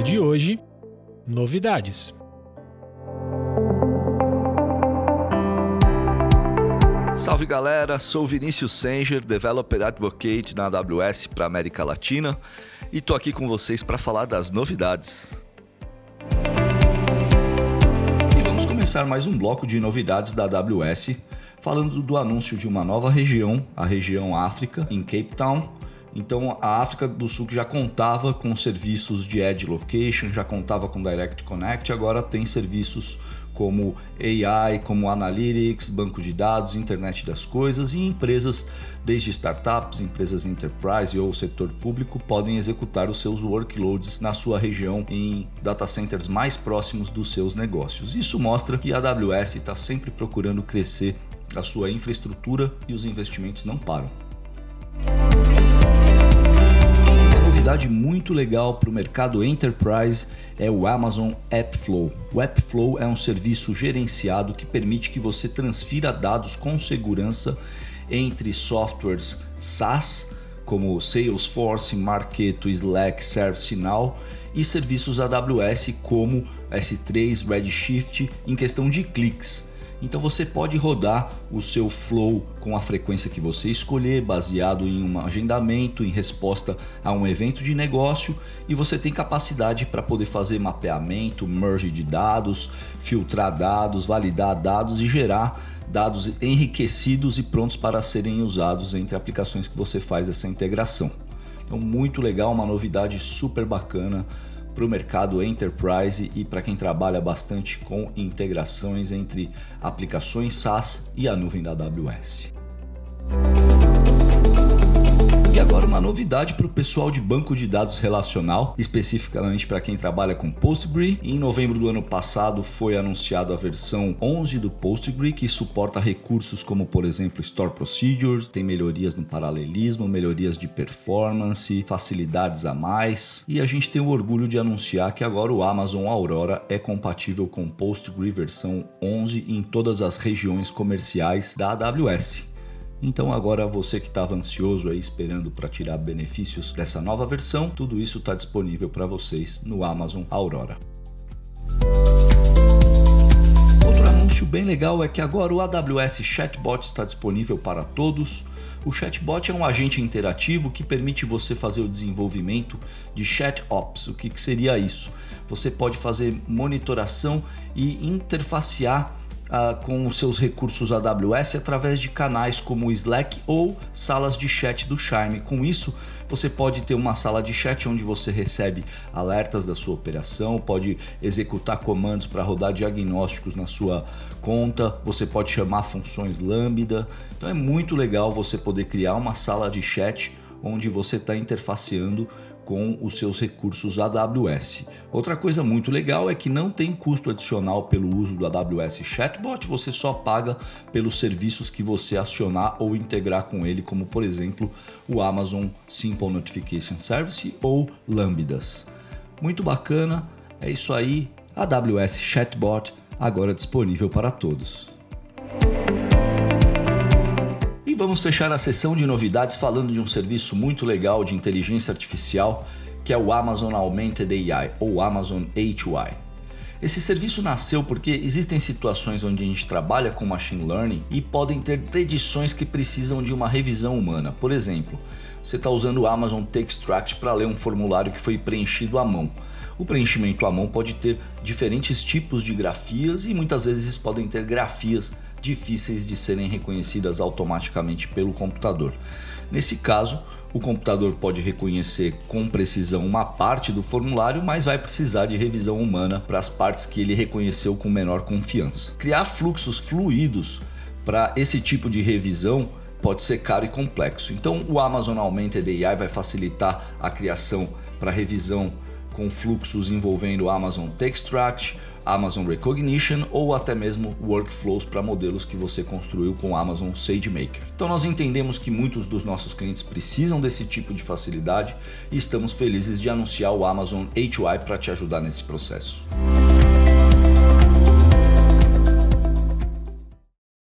dia de hoje, novidades. Salve galera, sou Vinícius Sanger, Developer Advocate na AWS para América Latina e tô aqui com vocês para falar das novidades. E vamos começar mais um bloco de novidades da AWS, falando do anúncio de uma nova região, a região África, em Cape Town. Então a África do Sul já contava com serviços de Edge Location, já contava com Direct Connect, agora tem serviços como AI, como Analytics, banco de dados, internet das coisas e empresas, desde startups, empresas enterprise ou setor público, podem executar os seus workloads na sua região em data centers mais próximos dos seus negócios. Isso mostra que a AWS está sempre procurando crescer a sua infraestrutura e os investimentos não param. Novidade muito legal para o mercado enterprise é o Amazon AppFlow. O AppFlow é um serviço gerenciado que permite que você transfira dados com segurança entre softwares SaaS, como Salesforce, Marketo, Slack, ServiceNow, e serviços AWS como S3, Redshift, em questão de cliques. Então você pode rodar o seu flow com a frequência que você escolher, baseado em um agendamento, em resposta a um evento de negócio, e você tem capacidade para poder fazer mapeamento, merge de dados, filtrar dados, validar dados e gerar dados enriquecidos e prontos para serem usados entre aplicações que você faz essa integração. Então, muito legal, uma novidade super bacana para o mercado enterprise e para quem trabalha bastante com integrações entre aplicações SaaS e a nuvem da AWS. Agora uma novidade para o pessoal de banco de dados relacional, especificamente para quem trabalha com Postgre. Em novembro do ano passado foi anunciado a versão 11 do Postgre, que suporta recursos como, por exemplo, Store Procedures, tem melhorias no paralelismo, melhorias de performance, facilidades a mais. E a gente tem o orgulho de anunciar que agora o Amazon Aurora é compatível com Postgre versão 11 em todas as regiões comerciais da AWS. Então agora você que estava ansioso aí esperando para tirar benefícios dessa nova versão, tudo isso está disponível para vocês no Amazon Aurora. Outro anúncio bem legal é que agora o AWS Chatbot está disponível para todos. O chatbot é um agente interativo que permite você fazer o desenvolvimento de chat ops. O que, que seria isso? Você pode fazer monitoração e interfacear uh, com os seus recursos AWS através de canais como Slack ou salas de chat do Charme. Com isso, você pode ter uma sala de chat onde você recebe alertas da sua operação, pode executar comandos para rodar diagnósticos na sua conta, você pode chamar funções Lambda. Então é muito legal você poder criar uma sala de chat onde você está interfaceando com os seus recursos AWS. Outra coisa muito legal é que não tem custo adicional pelo uso do AWS Chatbot, você só paga pelos serviços que você acionar ou integrar com ele, como por exemplo o Amazon Simple Notification Service ou Lambdas. Muito bacana, é isso aí. AWS Chatbot agora disponível para todos. Vamos fechar a sessão de novidades falando de um serviço muito legal de inteligência artificial que é o Amazon Augmented AI ou Amazon HUI. Esse serviço nasceu porque existem situações onde a gente trabalha com machine learning e podem ter predições que precisam de uma revisão humana. Por exemplo, você está usando o Amazon Textract para ler um formulário que foi preenchido à mão. O preenchimento à mão pode ter diferentes tipos de grafias e muitas vezes podem ter grafias difíceis de serem reconhecidas automaticamente pelo computador. Nesse caso, o computador pode reconhecer com precisão uma parte do formulário, mas vai precisar de revisão humana para as partes que ele reconheceu com menor confiança. Criar fluxos fluidos para esse tipo de revisão pode ser caro e complexo. Então, o Amazon Augmented AI vai facilitar a criação para revisão com fluxos envolvendo Amazon Textract, Amazon Recognition ou até mesmo workflows para modelos que você construiu com Amazon SageMaker. Então nós entendemos que muitos dos nossos clientes precisam desse tipo de facilidade e estamos felizes de anunciar o Amazon HUI para te ajudar nesse processo.